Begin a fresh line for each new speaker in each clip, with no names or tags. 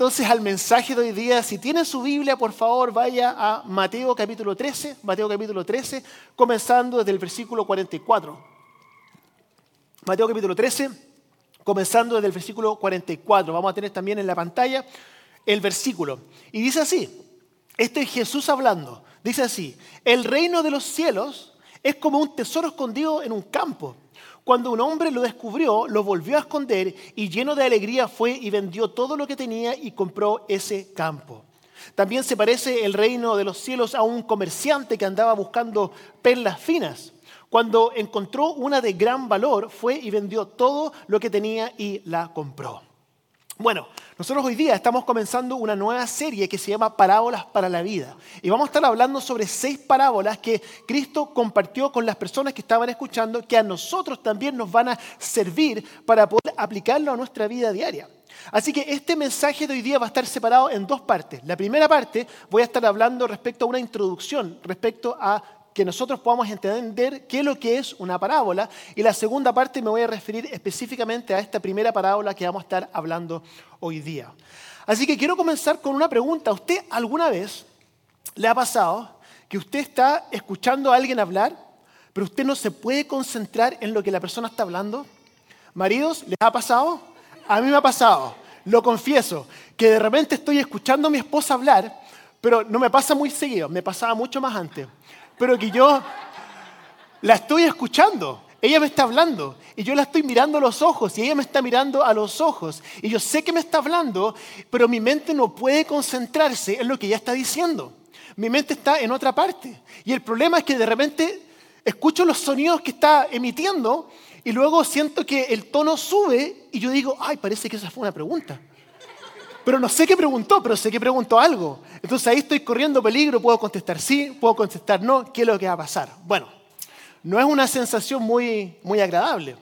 entonces al mensaje de hoy día. Si tiene su Biblia, por favor, vaya a Mateo capítulo 13, Mateo capítulo 13, comenzando desde el versículo 44. Mateo capítulo 13, comenzando desde el versículo 44. Vamos a tener también en la pantalla el versículo. Y dice así, este es Jesús hablando, dice así, el reino de los cielos es como un tesoro escondido en un campo cuando un hombre lo descubrió, lo volvió a esconder y lleno de alegría fue y vendió todo lo que tenía y compró ese campo. También se parece el reino de los cielos a un comerciante que andaba buscando perlas finas. Cuando encontró una de gran valor, fue y vendió todo lo que tenía y la compró. Bueno, nosotros hoy día estamos comenzando una nueva serie que se llama Parábolas para la Vida. Y vamos a estar hablando sobre seis parábolas que Cristo compartió con las personas que estaban escuchando, que a nosotros también nos van a servir para poder aplicarlo a nuestra vida diaria. Así que este mensaje de hoy día va a estar separado en dos partes. La primera parte voy a estar hablando respecto a una introducción, respecto a que nosotros podamos entender qué es lo que es una parábola. Y la segunda parte me voy a referir específicamente a esta primera parábola que vamos a estar hablando hoy día. Así que quiero comenzar con una pregunta. ¿Usted alguna vez le ha pasado que usted está escuchando a alguien hablar, pero usted no se puede concentrar en lo que la persona está hablando? Maridos, ¿les ha pasado? A mí me ha pasado, lo confieso, que de repente estoy escuchando a mi esposa hablar, pero no me pasa muy seguido, me pasaba mucho más antes pero que yo la estoy escuchando. Ella me está hablando y yo la estoy mirando a los ojos y ella me está mirando a los ojos y yo sé que me está hablando, pero mi mente no puede concentrarse en lo que ella está diciendo. Mi mente está en otra parte. Y el problema es que de repente escucho los sonidos que está emitiendo y luego siento que el tono sube y yo digo, ay, parece que esa fue una pregunta. Pero no sé qué preguntó, pero sé que preguntó algo. Entonces ahí estoy corriendo peligro, puedo contestar sí, puedo contestar no, ¿qué es lo que va a pasar? Bueno, no es una sensación muy, muy agradable.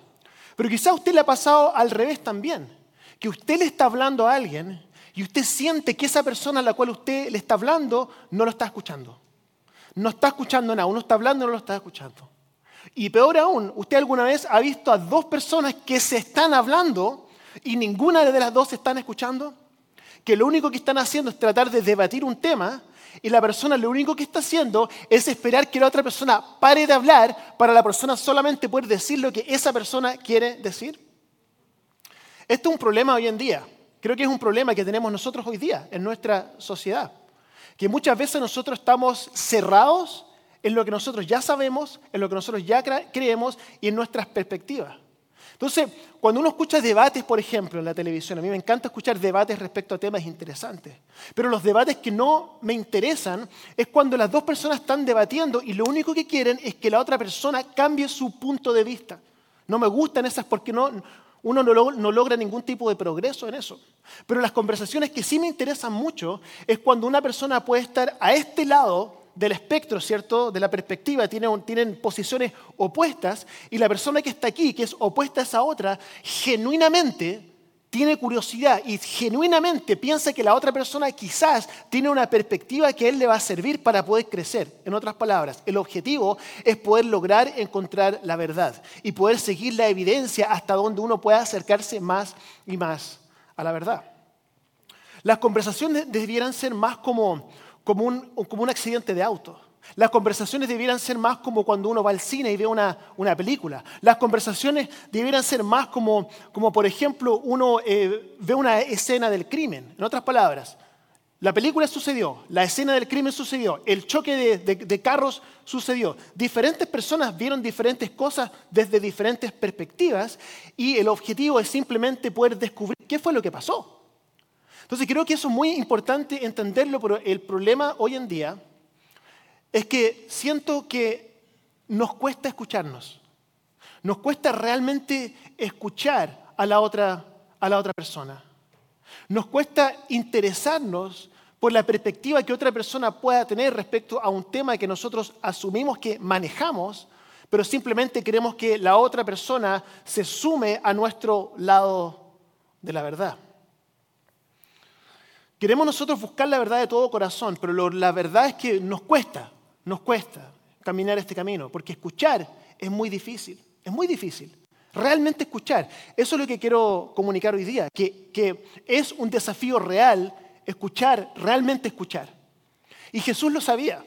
Pero quizá a usted le ha pasado al revés también, que usted le está hablando a alguien y usted siente que esa persona a la cual usted le está hablando no lo está escuchando. No está escuchando nada, uno está hablando y no lo está escuchando. Y peor aún, usted alguna vez ha visto a dos personas que se están hablando y ninguna de las dos se están escuchando que lo único que están haciendo es tratar de debatir un tema y la persona lo único que está haciendo es esperar que la otra persona pare de hablar para la persona solamente poder decir lo que esa persona quiere decir. Esto es un problema hoy en día. Creo que es un problema que tenemos nosotros hoy día en nuestra sociedad. Que muchas veces nosotros estamos cerrados en lo que nosotros ya sabemos, en lo que nosotros ya creemos y en nuestras perspectivas. Entonces, cuando uno escucha debates, por ejemplo, en la televisión, a mí me encanta escuchar debates respecto a temas interesantes, pero los debates que no me interesan es cuando las dos personas están debatiendo y lo único que quieren es que la otra persona cambie su punto de vista. No me gustan esas porque no, uno no, no, logra ningún tipo de progreso en eso. Pero las conversaciones que sí me interesan mucho es cuando una persona puede estar a este lado del espectro, ¿cierto? De la perspectiva, tienen, tienen posiciones opuestas y la persona que está aquí, que es opuesta a esa otra, genuinamente tiene curiosidad y genuinamente piensa que la otra persona quizás tiene una perspectiva que a él le va a servir para poder crecer. En otras palabras, el objetivo es poder lograr encontrar la verdad y poder seguir la evidencia hasta donde uno pueda acercarse más y más a la verdad. Las conversaciones debieran ser más como como un, como un accidente de auto. Las conversaciones debieran ser más como cuando uno va al cine y ve una, una película. Las conversaciones debieran ser más como, como por ejemplo, uno eh, ve una escena del crimen. En otras palabras, la película sucedió, la escena del crimen sucedió, el choque de, de, de carros sucedió. Diferentes personas vieron diferentes cosas desde diferentes perspectivas y el objetivo es simplemente poder descubrir qué fue lo que pasó. Entonces creo que eso es muy importante entenderlo, pero el problema hoy en día es que siento que nos cuesta escucharnos. Nos cuesta realmente escuchar a la otra, a la otra persona. Nos cuesta interesarnos por la perspectiva que otra persona pueda tener respecto a un tema que nosotros asumimos que manejamos, pero simplemente queremos que la otra persona se sume a nuestro lado de la verdad. Queremos nosotros buscar la verdad de todo corazón, pero la verdad es que nos cuesta, nos cuesta caminar este camino, porque escuchar es muy difícil, es muy difícil. Realmente escuchar. Eso es lo que quiero comunicar hoy día, que, que es un desafío real escuchar, realmente escuchar. Y Jesús lo sabía.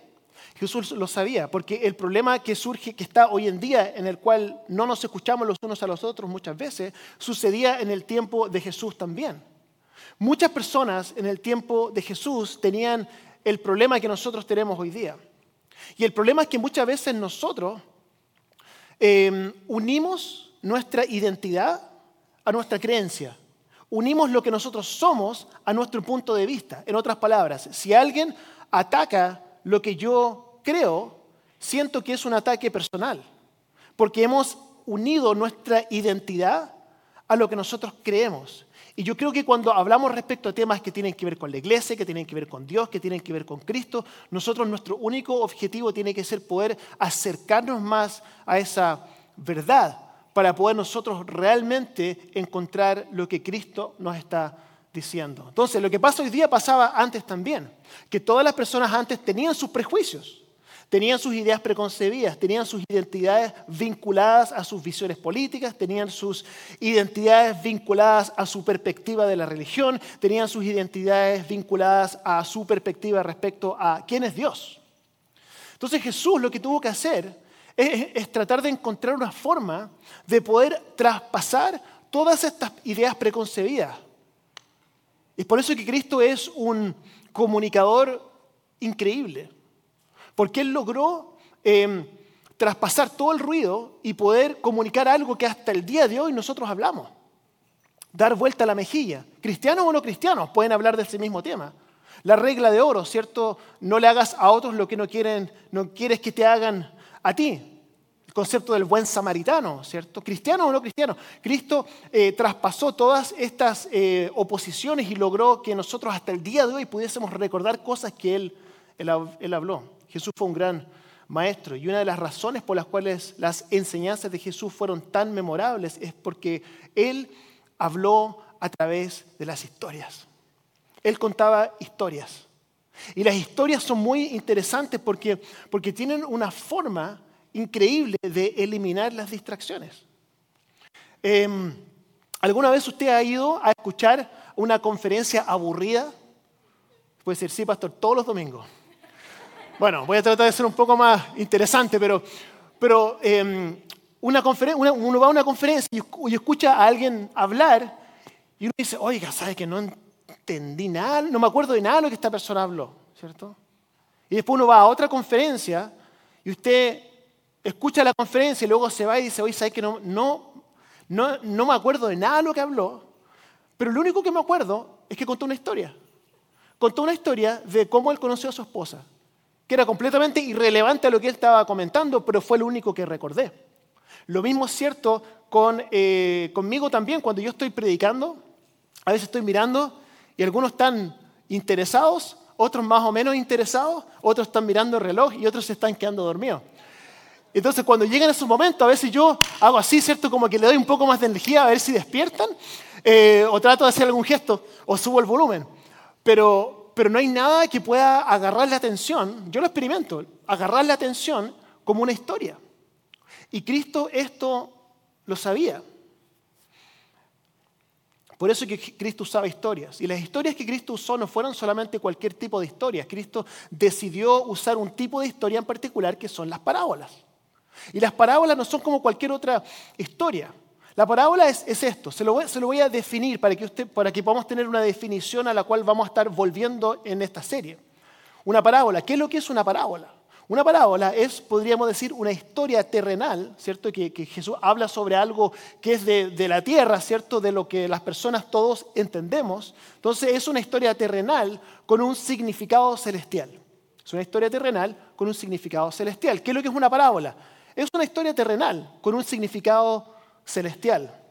Jesús lo sabía, porque el problema que surge, que está hoy en día, en el cual no nos escuchamos los unos a los otros muchas veces, sucedía en el tiempo de Jesús también. Muchas personas en el tiempo de Jesús tenían el problema que nosotros tenemos hoy día. Y el problema es que muchas veces nosotros em, unimos nuestra identidad a nuestra creencia. Unimos lo que nosotros somos a nuestro punto de vista. En otras palabras, si alguien ataca lo que yo creo, siento que es un ataque personal, porque hemos unido nuestra identidad a lo que nosotros creemos. Y yo creo que cuando hablamos respecto a temas que tienen que ver con la iglesia, que tienen que ver con Dios, que tienen que ver con Cristo, nosotros nuestro único objetivo tiene que ser poder acercarnos más a esa verdad para poder nosotros realmente encontrar lo que Cristo nos está diciendo. Entonces, lo que pasa hoy día pasaba antes también, que todas las personas antes tenían sus prejuicios. Tenían sus ideas preconcebidas, tenían sus identidades vinculadas a sus visiones políticas, tenían sus identidades vinculadas a su perspectiva de la religión, tenían sus identidades vinculadas a su perspectiva respecto a quién es Dios. Entonces Jesús lo que tuvo que hacer es, tratar de encontrar una forma de poder traspasar todas estas ideas preconcebidas. Es por eso que Cristo es un comunicador increíble. Porque él logró em, traspasar todo el ruido y poder comunicar algo que hasta el día de hoy nosotros hablamos. Dar vuelta a la mejilla. Cristianos o no cristianos pueden hablar de ese mismo tema. La regla de oro, ¿cierto? No le hagas a otros lo que no quieren, no quieres que te hagan a ti. El concepto del buen samaritano, ¿cierto? Cristiano o no cristiano. Cristo eh, traspasó todas estas eh, oposiciones y logró que nosotros hasta el día de hoy pudiésemos recordar cosas que él, él habló. Jesús fue un gran maestro y una de las razones por las cuales las enseñanzas de Jesús fueron tan memorables es porque Él habló a través de las historias. Él contaba historias. Y las historias son muy interesantes porque, porque tienen una forma increíble de eliminar las distracciones. Em, ¿Alguna vez usted ha ido a escuchar una conferencia aburrida? Puede decir, sí, pastor, todos los domingos. Bueno, voy a tratar de ser un poco más interesante, pero, pero em, una uno va a una conferencia y, escucha a alguien hablar y uno dice, oiga, ¿sabe que no entendí nada? No me acuerdo de nada de lo que esta persona habló, ¿cierto? Y después uno va a otra conferencia y usted escucha la conferencia y luego se va y dice, oye, ¿sabe que no, no, no, no me acuerdo de nada de lo que habló? Pero lo único que me acuerdo es que contó una historia. Contó una historia de cómo él conoció a su esposa que era completamente irrelevante a lo que él estaba comentando, pero fue lo único que recordé. Lo mismo es cierto con, eh, conmigo también, cuando yo estoy predicando, a veces estoy mirando y algunos están interesados, otros más o menos interesados, otros están mirando el reloj y otros se están quedando dormidos. Entonces, cuando llegan esos momentos, a veces yo hago así, ¿cierto? Como que le doy un poco más de energía a ver si despiertan, eh, o trato de hacer algún gesto, o subo el volumen. Pero, pero no hay nada que pueda agarrar la atención, yo lo experimento, agarrar la atención como una historia. Y Cristo esto lo sabía. Por eso que Cristo usaba historias. Y las historias que Cristo usó no fueron solamente cualquier tipo de historias. Cristo decidió usar un tipo de historia en particular que son las parábolas. Y las parábolas no son como cualquier otra historia. La parábola es, esto, se lo, voy, a definir para que, usted, para que podamos tener una definición a la cual vamos a estar volviendo en esta serie. Una parábola, ¿qué es lo que es una parábola? Una parábola es, podríamos decir, una historia terrenal, ¿cierto? Que, Jesús habla sobre algo que es de, de, la tierra, ¿cierto? De lo que las personas todos entendemos. Entonces es una historia terrenal con un significado celestial. Es una historia terrenal con un significado celestial. ¿Qué es lo que es una parábola? Es una historia terrenal con un significado celestial.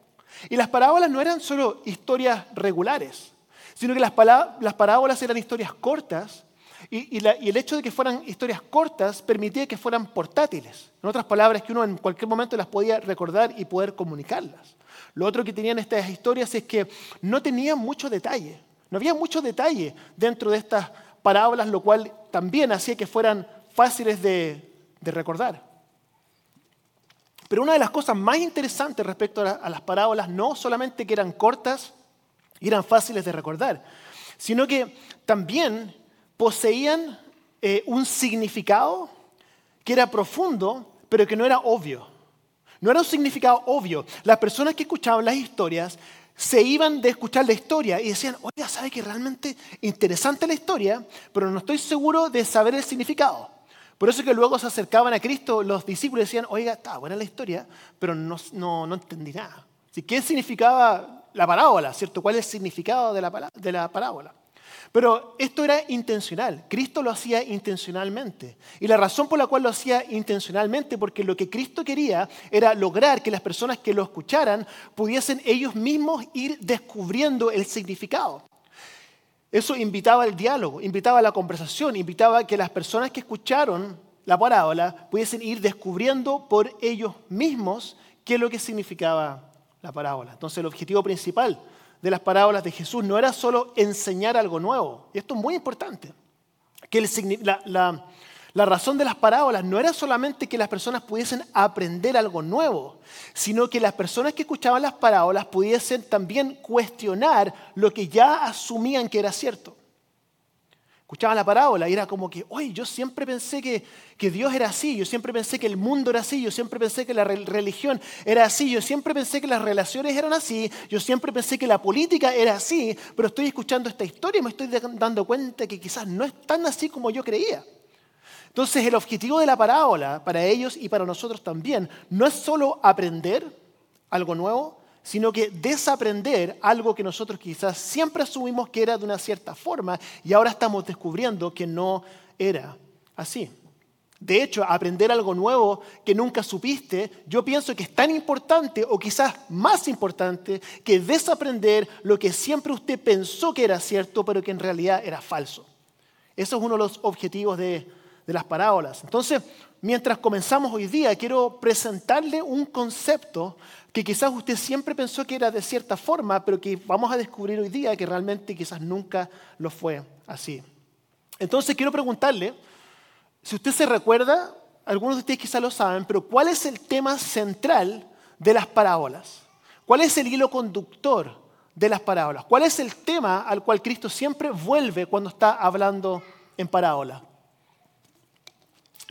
Y las parábolas no eran solo historias regulares, sino que las, parábolas eran historias cortas y, el hecho de que fueran historias cortas permitía que fueran portátiles. En otras palabras, que uno en cualquier momento las podía recordar y poder comunicarlas. Lo otro que tenían estas historias es que no tenían mucho detalle. No había mucho detalle dentro de estas parábolas, lo cual también hacía que fueran fáciles de recordar. Pero una de las cosas más interesantes respecto a, las parábolas, no solamente que eran cortas y eran fáciles de recordar, sino que también poseían eh, un significado que era profundo, pero que no era obvio. No era un significado obvio. Las personas que escuchaban las historias se iban de escuchar la historia y decían, oiga, ¿sabe que realmente interesante la historia, pero no estoy seguro de saber el significado? Por eso que luego se acercaban a Cristo los discípulos decían, oiga, está buena la historia, pero no, no, entendí nada. ¿Qué significaba la parábola? ¿cierto? ¿Cuál es el significado de la parábola? Pero esto era intencional. Cristo lo hacía intencionalmente. Y la razón por la cual lo hacía intencionalmente, porque lo que Cristo quería era lograr que las personas que lo escucharan pudiesen ellos mismos ir descubriendo el significado. Eso invitaba al diálogo, invitaba a la conversación, invitaba a que las personas que escucharon la parábola pudiesen ir descubriendo por ellos mismos qué es lo que significaba la parábola. Entonces el objetivo principal de las parábolas de Jesús no era solo enseñar algo nuevo, y esto es muy importante, que la, la razón de las parábolas no era solamente que las personas pudiesen aprender algo nuevo, sino que las personas que escuchaban las parábolas pudiesen también cuestionar lo que ya asumían que era cierto escuchaban la parábola y era como que, oye, yo siempre pensé que, que, Dios era así, yo siempre pensé que el mundo era así, yo siempre pensé que la religión era así, yo siempre pensé que las relaciones eran así, yo siempre pensé que la política era así, pero estoy escuchando esta historia y me estoy dando cuenta que quizás no es tan así como yo creía. Entonces el objetivo de la parábola para ellos y para nosotros también no es solo aprender algo nuevo, sino que desaprender algo que nosotros quizás siempre asumimos que era de una cierta forma y ahora estamos descubriendo que no era así. De hecho, aprender algo nuevo que nunca supiste, yo pienso que es tan importante o quizás más importante que desaprender lo que siempre usted pensó que era cierto, pero que en realidad era falso. Eso es uno de los objetivos de, de las parábolas. Entonces, mientras comenzamos hoy día, quiero presentarle un concepto que quizás usted siempre pensó que era de cierta forma, pero que vamos a descubrir hoy día que realmente quizás nunca lo fue así. Entonces quiero preguntarle, si usted se recuerda, algunos de ustedes quizás lo saben, pero ¿cuál es el tema central de las parábolas? ¿Cuál es el hilo conductor de las parábolas? ¿Cuál es el tema al cual Cristo siempre vuelve cuando está hablando en parábola?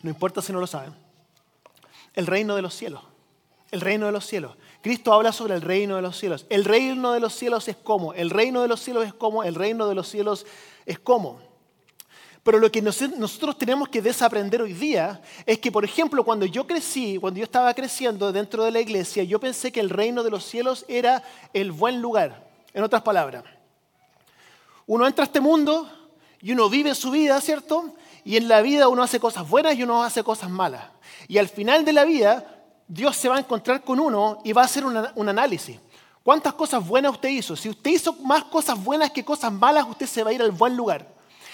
No importa si no lo saben. El reino de los cielos. El reino de los cielos. Cristo habla sobre el reino de los cielos. El reino de los cielos es como. El reino de los cielos es como. El reino de los cielos es como. Pero lo que nosotros tenemos que desaprender hoy día es que, por ejemplo, cuando yo crecí, cuando yo estaba creciendo dentro de la iglesia, yo pensé que el reino de los cielos era el buen lugar. En otras palabras, uno entra a este mundo y uno vive su vida, ¿cierto? Y en la vida uno hace cosas buenas y uno hace cosas malas. Y al final de la vida Dios se va a encontrar con uno y va a hacer un análisis. ¿Cuántas cosas buenas usted hizo? Si usted hizo más cosas buenas que cosas malas, usted se va a ir al buen lugar.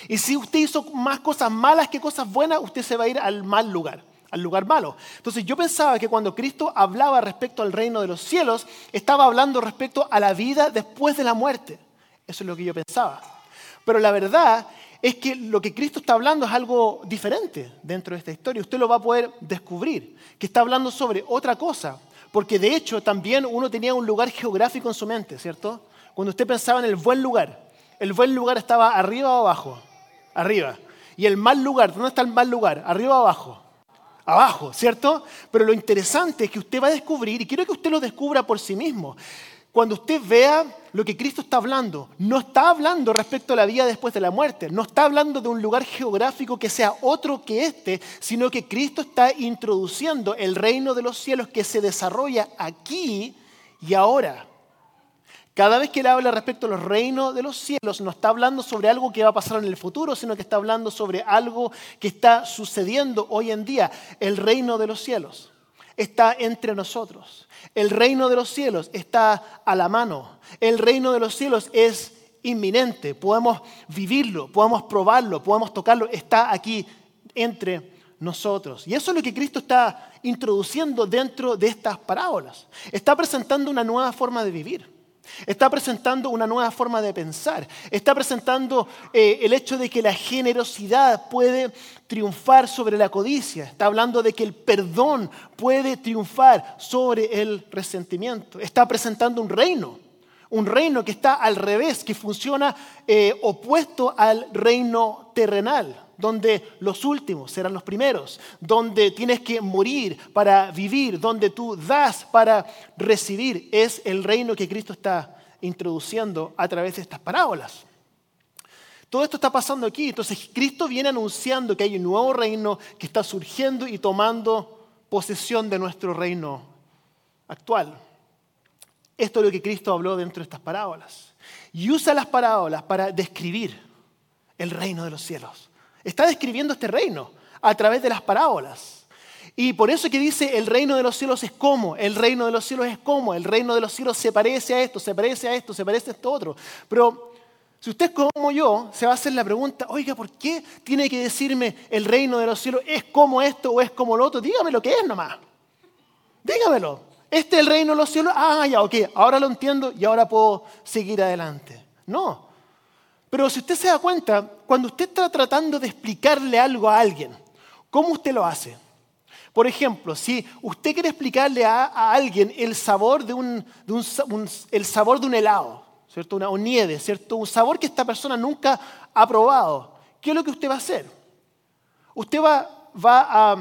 Y si usted hizo más cosas malas que cosas buenas, usted se va a ir al mal lugar, al lugar malo. Entonces yo pensaba que cuando Cristo hablaba respecto al reino de los cielos, estaba hablando respecto a la vida después de la muerte. Eso es lo que yo pensaba. Pero la verdad es que lo que Cristo está hablando es algo diferente dentro de esta historia. Usted lo va a poder descubrir, que está hablando sobre otra cosa. Porque de hecho también uno tenía un lugar geográfico en su mente, ¿cierto? Cuando usted pensaba en el buen lugar, el buen lugar estaba arriba o abajo, arriba. Y el mal lugar, ¿dónde está el mal lugar? ¿Arriba o abajo? Abajo, ¿cierto? Pero lo interesante es que usted va a descubrir, y quiero que usted lo descubra por sí mismo, cuando usted vea lo que Cristo está hablando, no está hablando respecto a la vida después de la muerte, no está hablando de un lugar geográfico que sea otro que este, sino que Cristo está introduciendo el reino de los cielos que se desarrolla aquí y ahora. Cada vez que él habla respecto a los reinos de los cielos, no está hablando sobre algo que va a pasar en el futuro, sino que está hablando sobre algo que está sucediendo hoy en día, el reino de los cielos está entre nosotros. El reino de los cielos está a la mano. El reino de los cielos es inminente. Podemos vivirlo, podemos probarlo, podemos tocarlo. Está aquí entre nosotros. Y eso es lo que Cristo está introduciendo dentro de estas parábolas. Está presentando una nueva forma de vivir. Está presentando una nueva forma de pensar. Está presentando eh, el hecho de que la generosidad puede triunfar sobre la codicia. Está hablando de que el perdón puede triunfar sobre el resentimiento. Está presentando un reino. Un reino que está al revés, que funciona eh, opuesto al reino terrenal donde los últimos serán los primeros, donde tienes que morir para vivir, donde tú das para recibir. Es el reino que Cristo está introduciendo a través de estas parábolas. Todo esto está pasando aquí. Entonces Cristo viene anunciando que hay un nuevo reino que está surgiendo y tomando posesión de nuestro reino actual. Esto es lo que Cristo habló dentro de estas parábolas. Y usa las parábolas para describir el reino de los cielos. Está describiendo este reino a través de las parábolas. Y por eso que dice el reino de los cielos es como, el reino de los cielos es como, el reino de los cielos se parece a esto, se parece a esto, se parece a esto otro. Pero si usted como yo se va a hacer la pregunta, oiga, ¿por qué tiene que decirme el reino de los cielos es como esto o es como lo otro? Dígame lo que es nomás. Dígamelo. Este es el reino de los cielos. Ah, ya, ok, ahora lo entiendo y ahora puedo seguir adelante. No, pero si usted se da cuenta, cuando usted está tratando de explicarle algo a alguien, ¿cómo usted lo hace? Por ejemplo, si usted quiere explicarle a, alguien el sabor de un, el sabor de un helado, ¿cierto? Una, nieve, ¿cierto? Un sabor que esta persona nunca ha probado, ¿qué es lo que usted va a hacer? Usted va, va, a,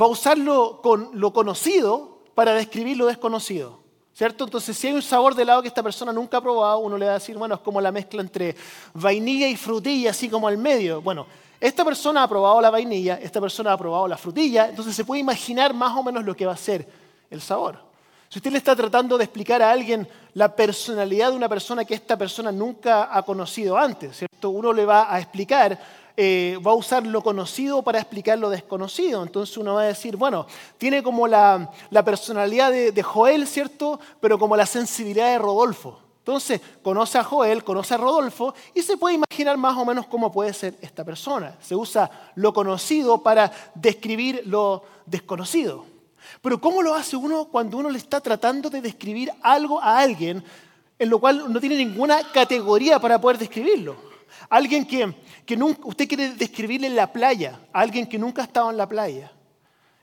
va a usar con, lo conocido para describir lo desconocido. ¿Cierto? Entonces, si hay un sabor de helado que esta persona nunca ha probado, uno le va a decir, bueno, es como la mezcla entre vainilla y frutilla, así como al medio. Bueno, esta persona ha probado la vainilla, esta persona ha probado la frutilla, entonces se puede imaginar más o menos lo que va a ser el sabor. Si usted le está tratando de explicar a alguien la personalidad de una persona que esta persona nunca ha conocido antes, ¿cierto? Uno le va a explicar eh, va a usar lo conocido para explicar lo desconocido. Entonces uno va a decir, bueno, tiene como la, personalidad de, Joel, ¿cierto? Pero como la sensibilidad de Rodolfo. Entonces conoce a Joel, conoce a Rodolfo y se puede imaginar más o menos cómo puede ser esta persona. Se usa lo conocido para describir lo desconocido. Pero ¿cómo lo hace uno cuando uno le está tratando de describir algo a alguien en lo cual no tiene ninguna categoría para poder describirlo? Alguien que que nunca, usted quiere describirle la playa alguien que nunca ha estado en la playa,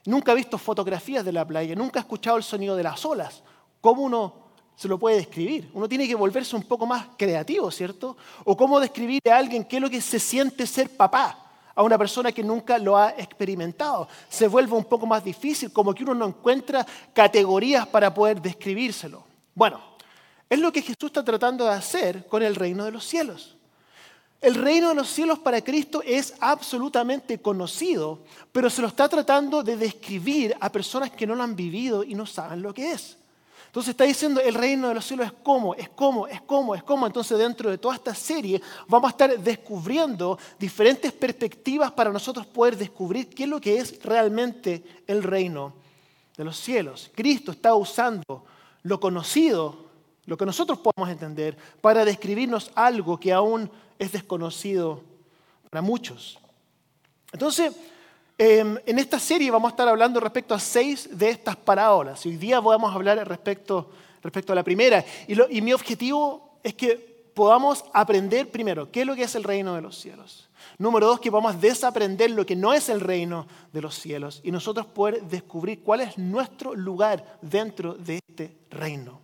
nunca ha visto fotografías de la playa, nunca ha escuchado el sonido de las olas. ¿Cómo uno se lo puede describir? Uno tiene que volverse un poco más creativo, ¿cierto? O cómo describirle a alguien qué es lo que se siente ser papá a una persona que nunca lo ha experimentado. Se vuelve un poco más difícil, como que uno no encuentra categorías para poder describírselo. Bueno, es lo que Jesús está tratando de hacer con el reino de los cielos. El reino de los cielos para Cristo es absolutamente conocido, pero se lo está tratando de describir a personas que no lo han vivido y no saben lo que es. Entonces está diciendo, el reino de los cielos es como, es como, es como, es como. Entonces dentro de toda esta serie vamos a estar descubriendo diferentes perspectivas para nosotros poder descubrir qué es lo que es realmente el reino de los cielos. Cristo está usando lo conocido, lo que nosotros podemos entender, para describirnos algo que aún es desconocido para muchos. Entonces, em, en esta serie vamos a estar hablando respecto a seis de estas parábolas. Hoy día vamos a hablar respecto, a la primera. Y, y mi objetivo es que podamos aprender primero qué es lo que es el reino de los cielos. Número dos, que vamos a desaprender lo que no es el reino de los cielos y nosotros poder descubrir cuál es nuestro lugar dentro de este reino.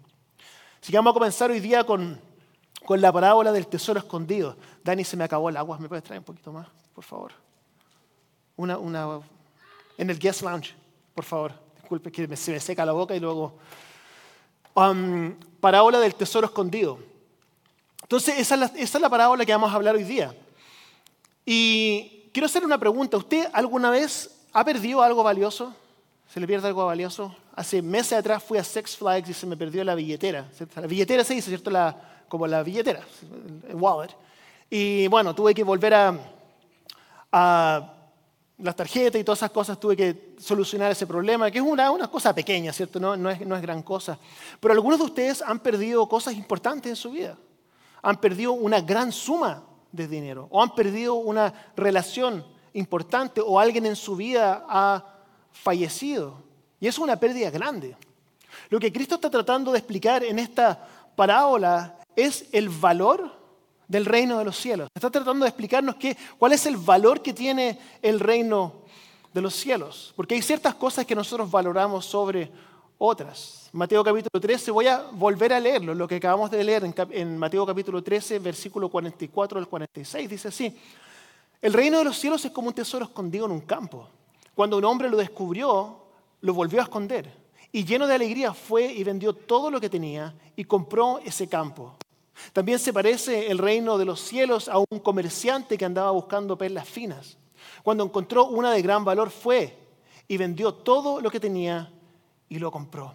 Así que vamos a comenzar hoy día con con la parábola del tesoro escondido. Dani, se me acabó el agua, ¿me puedes traer un poquito más, por favor? Una, una, en el guest lounge, por favor. Disculpe que se me seca la boca y luego... Um, parábola del tesoro escondido. Entonces, esa es, la, esa es la parábola que vamos a hablar hoy día. Y quiero hacer una pregunta. ¿Usted alguna vez ha perdido algo valioso? ¿Se le pierde algo valioso? Hace meses atrás fui a Sex Flags y se me perdió la billetera. La billetera se dice, ¿cierto? La, como la billetera, el wallet. Y bueno, tuve que volver a las tarjetas y todas esas cosas, tuve que solucionar ese problema, que es una, una cosa pequeña, ¿cierto? No, no, es, no es gran cosa. Pero algunos de ustedes han perdido cosas importantes en su vida. Han perdido una gran suma de dinero o han perdido una relación importante o alguien en su vida ha fallecido. Y eso es una pérdida grande. Lo que Cristo está tratando de explicar en esta parábola es el valor del reino de los cielos. Está tratando de explicarnos qué, cuál es el valor que tiene el reino de los cielos. Porque hay ciertas cosas que nosotros valoramos sobre otras. Mateo capítulo 13, voy a volver a leerlo, lo que acabamos de leer en, en Mateo capítulo 13, versículo 44 al 46. Dice así, el reino de los cielos es como un tesoro escondido en un campo. Cuando un hombre lo descubrió, lo volvió a esconder. Y lleno de alegría fue y vendió todo lo que tenía y compró ese campo. También se parece el reino de los cielos a un comerciante que andaba buscando perlas finas. Cuando encontró una de gran valor fue y vendió todo lo que tenía y lo compró.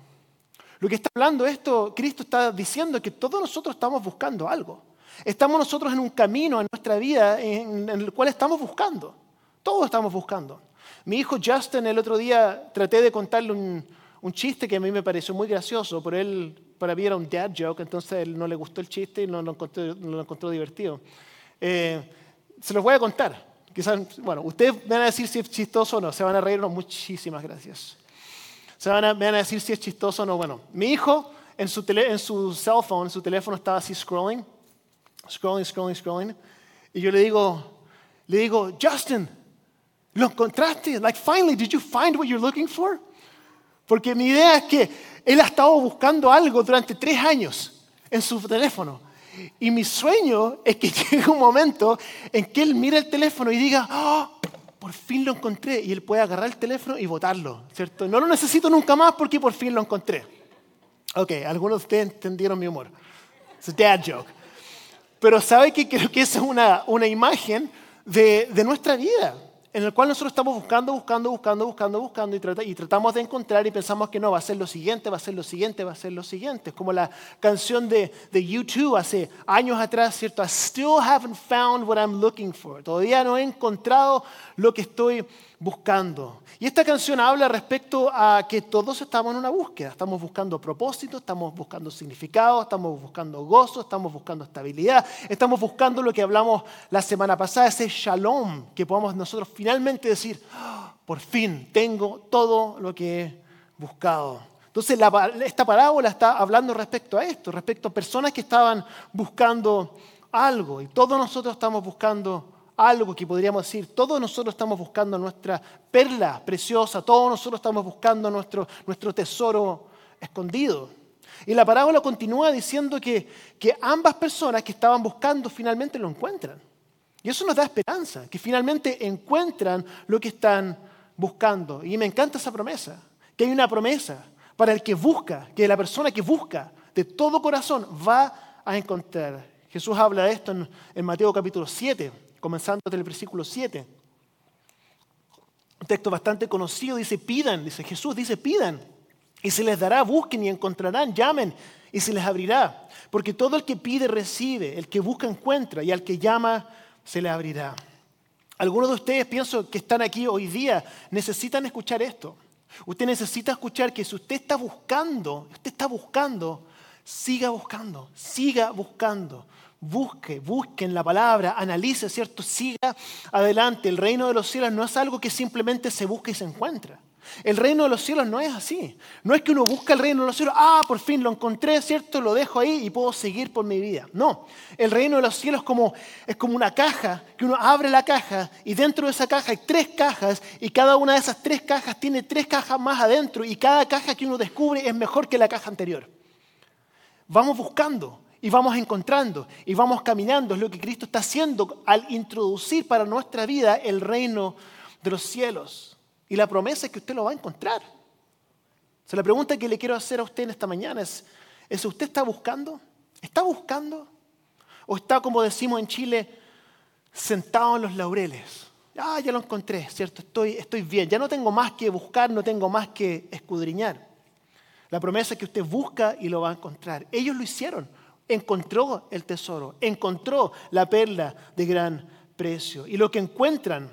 Lo que está hablando esto, Cristo está diciendo que todos nosotros estamos buscando algo. Estamos nosotros en un camino en nuestra vida en, el cual estamos buscando. Todos estamos buscando. Mi hijo Justin el otro día traté de contarle un, un chiste que a mí me pareció muy gracioso, pero él para mí era un dad joke, entonces él no le gustó el chiste y no lo encontró, no divertido. Eh, se los voy a contar. Quizás, bueno, ustedes me van a decir si es chistoso o no, se van a reír, muchísimas gracias. Se van a, me van a decir si es chistoso o no. Bueno, mi hijo en su, tele, en su cell en su teléfono estaba así scrolling, scrolling, scrolling, scrolling, y yo le digo, le digo, Justin, ¿lo encontraste? Like, finally, did you find what you're looking for? Porque mi idea es que él ha estado buscando algo durante tres años en su teléfono. Y mi sueño es que llegue un momento en que él mire el teléfono y diga, oh, por fin lo encontré. Y él puede agarrar el teléfono y botarlo, ¿cierto? No lo necesito nunca más porque por fin lo encontré. Ok, algunos de ustedes entendieron mi humor. Es dad joke. Pero ¿sabe que creo que esa es una, una imagen de, de nuestra vida? En el cual nosotros estamos buscando, buscando, buscando, buscando, buscando y, tratamos de encontrar y pensamos que no, va a ser lo siguiente, va a ser lo siguiente, va a ser lo siguiente. Es como la canción de, de YouTube hace años atrás, ¿cierto? I still haven't found what I'm looking for. Todavía no he encontrado lo que estoy buscando. Y esta canción habla respecto a que todos estamos en una búsqueda. Estamos buscando propósito, estamos buscando significado, estamos buscando gozo, estamos buscando estabilidad, estamos buscando lo que hablamos la semana pasada, ese shalom, que podamos nosotros finalmente decir, ah, por fin tengo todo lo que he buscado. Entonces esta parábola está hablando respecto a esto, respecto a personas que estaban buscando algo y todos nosotros estamos buscando algo que podríamos decir, todos nosotros estamos buscando nuestra perla preciosa, todos nosotros estamos buscando nuestro, nuestro tesoro escondido. Y la parábola continúa diciendo que, que ambas personas que estaban buscando finalmente lo encuentran. Y eso nos da esperanza, que finalmente encuentran lo que están buscando. Y me encanta esa promesa, que hay una promesa para el que busca, que la persona que busca de todo corazón va a encontrar. Jesús habla de esto en, en Mateo capítulo 7 comenzando desde el versículo 7. Un texto bastante conocido dice, pidan, dice Jesús, dice, pidan, y se les dará, busquen y encontrarán, llamen y se les abrirá. Porque todo el que pide recibe, el que busca encuentra y al que llama se le abrirá. Algunos de ustedes pienso que están aquí hoy día necesitan escuchar esto. Usted necesita escuchar que si usted está buscando, usted está buscando, siga buscando, siga buscando busque, busque en la palabra, analice, ¿cierto? Siga adelante. El reino de los cielos no es algo que simplemente se busca y se encuentra. El reino de los cielos no es así. No es que uno busca el reino de los cielos, ah, por fin lo encontré, ¿cierto? Lo dejo ahí y puedo seguir por mi vida. No, el reino de los cielos es como, es como una caja, que uno abre la caja y dentro de esa caja hay tres cajas y cada una de esas tres cajas tiene tres cajas más adentro y cada caja que uno descubre es mejor que la caja anterior. Vamos buscando y vamos encontrando y vamos caminando. Es lo que Cristo está haciendo al introducir para nuestra vida el reino de los cielos. Y la promesa es que usted lo va a encontrar. O la pregunta que le quiero hacer a usted en esta mañana es, ¿es usted está buscando? ¿Está buscando? ¿O está, como decimos en Chile, sentado en los laureles? Ah, ya lo encontré, ¿cierto? Estoy, estoy bien. Ya no tengo más que buscar, no tengo más que escudriñar. La promesa es que usted busca y lo va a encontrar. Ellos lo hicieron encontró el tesoro, encontró la perla de gran precio. Y lo que encuentran,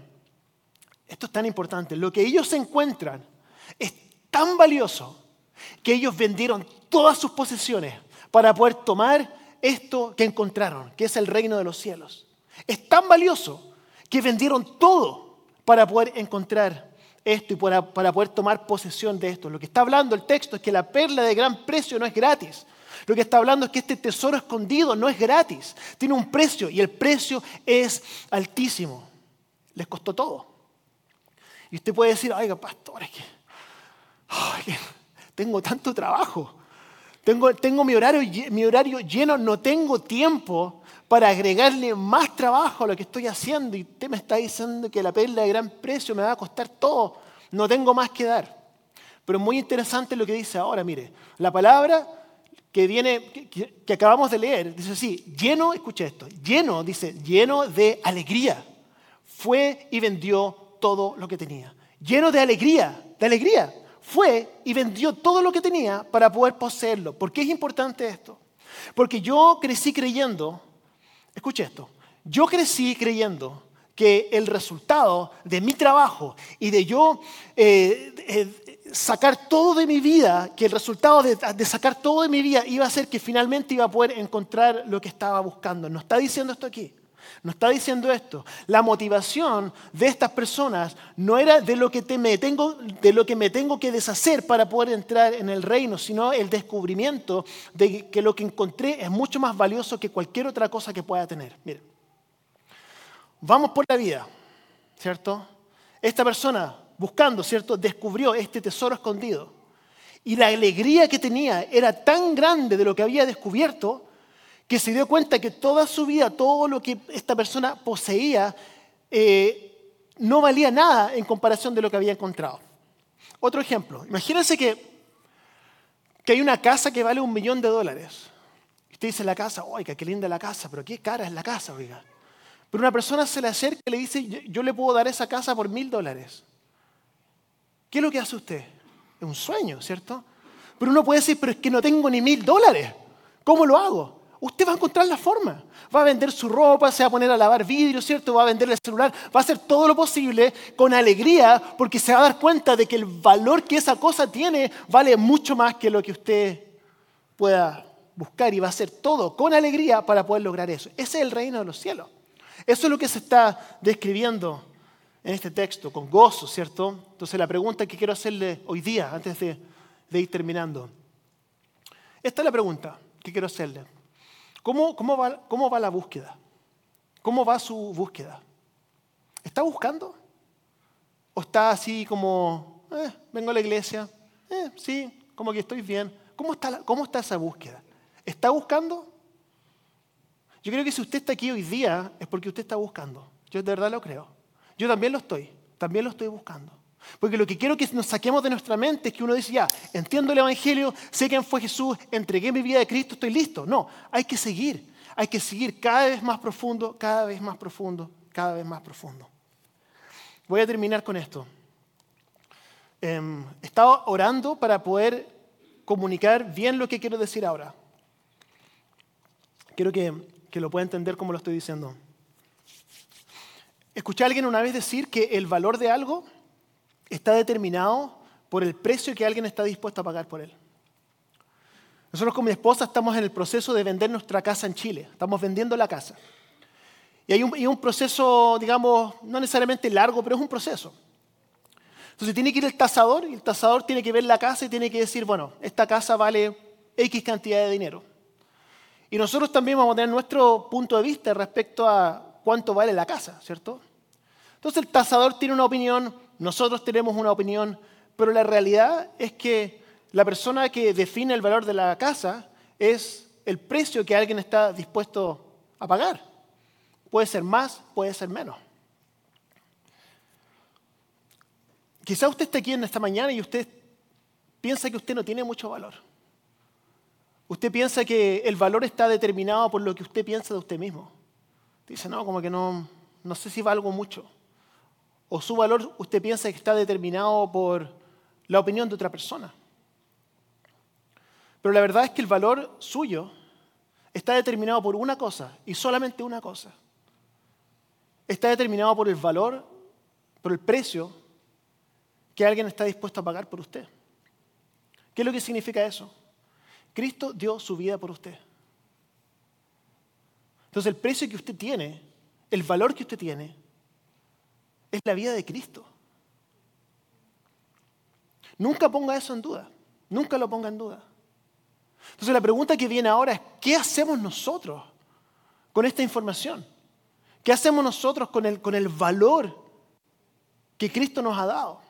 esto es tan importante, lo que ellos encuentran es tan valioso que ellos vendieron todas sus posesiones para poder tomar esto que encontraron, que es el reino de los cielos. Es tan valioso que vendieron todo para poder encontrar esto y para, para poder tomar posesión de esto. Lo que está hablando el texto es que la perla de gran precio no es gratis, Lo que está hablando es que este tesoro escondido no es gratis, tiene un precio y el precio es altísimo. Les costó todo. Y usted puede decir, oiga, pastor, es que, tengo tanto trabajo, tengo, tengo mi, horario, mi horario lleno, no tengo tiempo para agregarle más trabajo a lo que estoy haciendo y usted me está diciendo que la perla de gran precio me va a costar todo, no tengo más que dar. Pero muy interesante lo que dice ahora, mire, la palabra que viene, que, acabamos de leer, dice así, lleno, escucha esto, lleno, dice, lleno de alegría. Fue y vendió todo lo que tenía. Lleno de alegría, de alegría. Fue y vendió todo lo que tenía para poder poseerlo. ¿Por qué es importante esto? Porque yo crecí creyendo, escuche esto, yo crecí creyendo que el resultado de mi trabajo y de yo eh, eh, sacar todo de mi vida, que el resultado de, sacar todo de mi vida iba a ser que finalmente iba a poder encontrar lo que estaba buscando. No está diciendo esto aquí. No está diciendo esto. La motivación de estas personas no era de lo que, me tengo, de lo que me tengo que deshacer para poder entrar en el reino, sino el descubrimiento de que lo que encontré es mucho más valioso que cualquier otra cosa que pueda tener. Miren, vamos por la vida, ¿cierto? Esta persona buscando, ¿cierto? Descubrió este tesoro escondido. Y la alegría que tenía era tan grande de lo que había descubierto que se dio cuenta que toda su vida, todo lo que esta persona poseía, eh, no valía nada en comparación de lo que había encontrado. Otro ejemplo, imagínense que, que hay una casa que vale un millón de dólares. Usted dice la casa, oiga, qué linda la casa, pero qué cara es la casa, oiga. Pero una persona se le acerca y le dice, yo le puedo dar esa casa por mil dólares. ¿Qué es lo que hace usted? Es un sueño, ¿cierto? Pero uno puede decir, pero es que no tengo ni mil dólares. ¿Cómo lo hago? Usted va a encontrar la forma. Va a vender su ropa, se va a poner a lavar vidrio, ¿cierto? Va a vender el celular, va a hacer todo lo posible con alegría porque se va a dar cuenta de que el valor que esa cosa tiene vale mucho más que lo que usted pueda buscar y va a hacer todo con alegría para poder lograr eso. Ese es el reino de los cielos. Eso es lo que se está describiendo en este texto, con gozo, ¿cierto? Entonces la pregunta que quiero hacerle hoy día, antes de, ir terminando, esta es la pregunta que quiero hacerle. ¿Cómo, cómo, va, ¿Cómo va la búsqueda? ¿Cómo va su búsqueda? ¿Está buscando? ¿O está así como, eh, vengo a la iglesia, eh, sí, como que estoy bien? ¿Cómo está, ¿Cómo está esa búsqueda? ¿Está buscando? Yo creo que si usted está aquí hoy día es porque usted está buscando. Yo de verdad lo creo. Yo también lo estoy, también lo estoy buscando. Porque lo que quiero que nos saquemos de nuestra mente es que uno dice, ya, entiendo el Evangelio, sé quién fue Jesús, entregué mi vida a Cristo, estoy listo. No, hay que seguir, hay que seguir cada vez más profundo, cada vez más profundo, cada vez más profundo. Voy a terminar con esto. Eh, estaba orando para poder comunicar bien lo que quiero decir ahora. Quiero que, que lo pueda entender como lo estoy diciendo. Escuché a alguien una vez decir que el valor de algo está determinado por el precio que alguien está dispuesto a pagar por él. Nosotros con mi esposa estamos en el proceso de vender nuestra casa en Chile. Estamos vendiendo la casa. Y hay un, proceso, digamos, no necesariamente largo, pero es un proceso. Entonces tiene que ir el tasador y el tasador tiene que ver la casa y tiene que decir, bueno, esta casa vale X cantidad de dinero. Y nosotros también vamos a tener nuestro punto de vista respecto a cuánto vale la casa, ¿cierto? Entonces el tasador tiene una opinión, nosotros tenemos una opinión, pero la realidad es que la persona que define el valor de la casa es el precio que alguien está dispuesto a pagar. Puede ser más, puede ser menos. Quizá usted esté aquí en esta mañana y usted piensa que usted no tiene mucho valor. Usted piensa que el valor está determinado por lo que usted piensa de usted mismo. Dice, no, como que no, no sé si valgo mucho o su valor usted piensa que está determinado por la opinión de otra persona. Pero la verdad es que el valor suyo está determinado por una cosa y solamente una cosa. Está determinado por el valor, por el precio que alguien está dispuesto a pagar por usted. ¿Qué es lo que significa eso? Cristo dio su vida por usted. Entonces el precio que usted tiene, el valor que usted tiene, es la vida de Cristo. Nunca ponga eso en duda, nunca lo ponga en duda. Entonces la pregunta que viene ahora es, ¿qué hacemos nosotros con esta información? ¿Qué hacemos nosotros con el, con el valor que Cristo nos ha dado?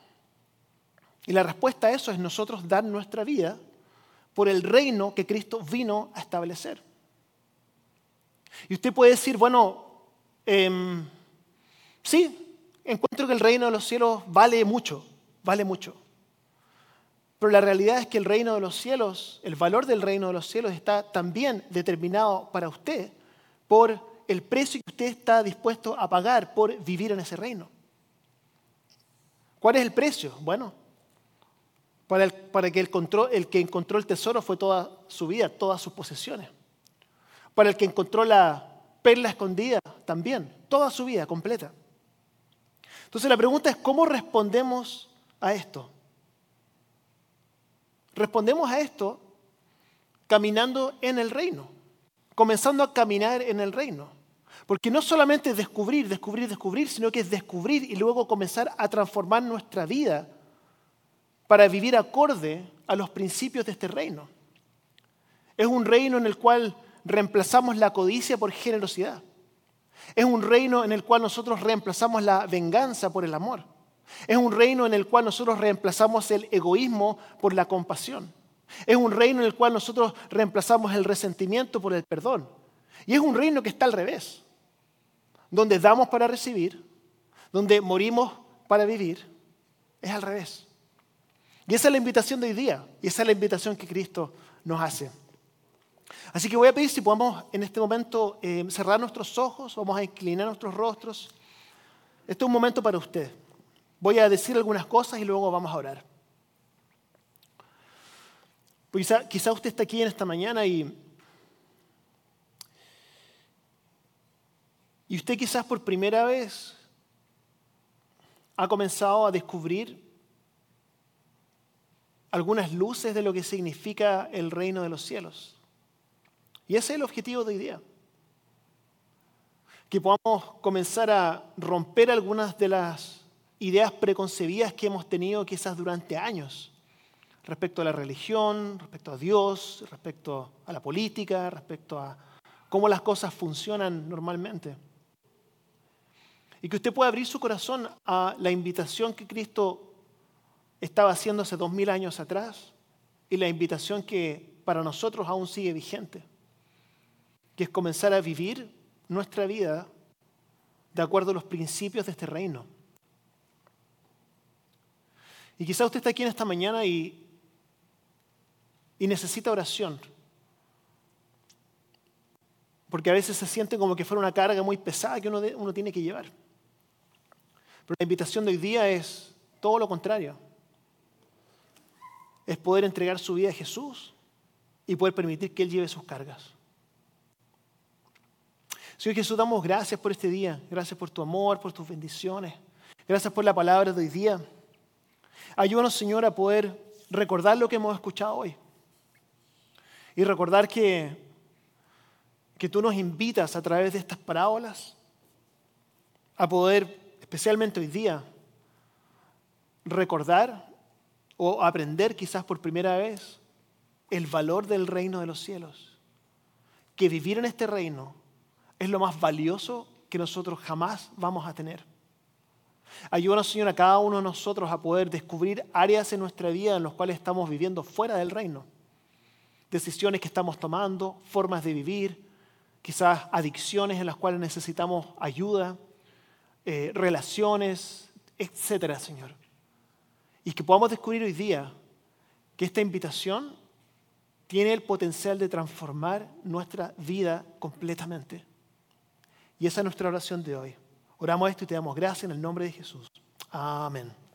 Y la respuesta a eso es nosotros dar nuestra vida por el reino que Cristo vino a establecer. Y usted puede decir, bueno, em, sí, encuentro que el reino de los cielos vale mucho, vale mucho. Pero la realidad es que el reino de los cielos, el valor del reino de los cielos está también determinado para usted por el precio que usted está dispuesto a pagar por vivir en ese reino. ¿Cuál es el precio? Bueno, para, para que el, control, el que encontró el tesoro fue toda su vida, todas sus posesiones. Para el que encontró la perla escondida también, toda su vida completa. Entonces la pregunta es, ¿cómo respondemos a esto? Respondemos a esto caminando en el reino, comenzando a caminar en el reino. Porque no solamente es descubrir, descubrir, descubrir, sino que es descubrir y luego comenzar a transformar nuestra vida para vivir acorde a los principios de este reino. Es un reino en el cual reemplazamos la codicia por generosidad. Es un reino en el cual nosotros reemplazamos la venganza por el amor. Es un reino en el cual nosotros reemplazamos el egoísmo por la compasión. Es un reino en el cual nosotros reemplazamos el resentimiento por el perdón. Y es un reino que está al revés, donde damos para recibir, donde morimos para vivir. Es al revés. Y esa es la invitación de hoy día, y esa es la invitación que Cristo nos hace. Así que voy a pedir si podemos en este momento eh, cerrar nuestros ojos, vamos a inclinar nuestros rostros. Este es un momento para usted. Voy a decir algunas cosas y luego vamos a orar. Pues quizá, usted está aquí en esta mañana y, y usted quizás por primera vez ha comenzado a descubrir algunas luces de lo que significa el reino de los cielos. Y ese es el objetivo de hoy día. Que podamos comenzar a romper algunas de las ideas preconcebidas que hemos tenido quizás durante años respecto a la religión, respecto a Dios, respecto a la política, respecto a cómo las cosas funcionan normalmente. Y que usted pueda abrir su corazón a la invitación que Cristo estaba haciendo hace dos mil años atrás y la invitación que para nosotros aún sigue vigente, que es comenzar a vivir nuestra vida de acuerdo a los principios de este reino. Y quizá usted está aquí en esta mañana y, y necesita oración. Porque a veces se siente como que fuera una carga muy pesada que uno, uno tiene que llevar. Pero la invitación de hoy día es todo lo contrario. Es poder entregar su vida a Jesús y poder permitir que Él lleve sus cargas. Señor Jesús, damos gracias por este día. Gracias por tu amor, por tus bendiciones. Gracias por la palabra de hoy día. Ayúdanos, Señor, a poder recordar lo que hemos escuchado hoy. Y recordar que, que tú nos invitas a través de estas parábolas a poder, especialmente hoy día, recordar o aprender quizás por primera vez el valor del reino de los cielos. Que vivir en este reino es lo más valioso que nosotros jamás vamos a tener. Ayúdanos, Señor, a cada uno de nosotros a poder descubrir áreas en nuestra vida en las cuales estamos viviendo fuera del reino. Decisiones que estamos tomando, formas de vivir, quizás adicciones en las cuales necesitamos ayuda, eh, relaciones, etcétera, Señor. Y que podamos descubrir hoy día que esta invitación tiene el potencial de transformar nuestra vida completamente. Y esa es nuestra oración de hoy. Oramos esto y te damos gracias en el nombre de Jesús. Amén.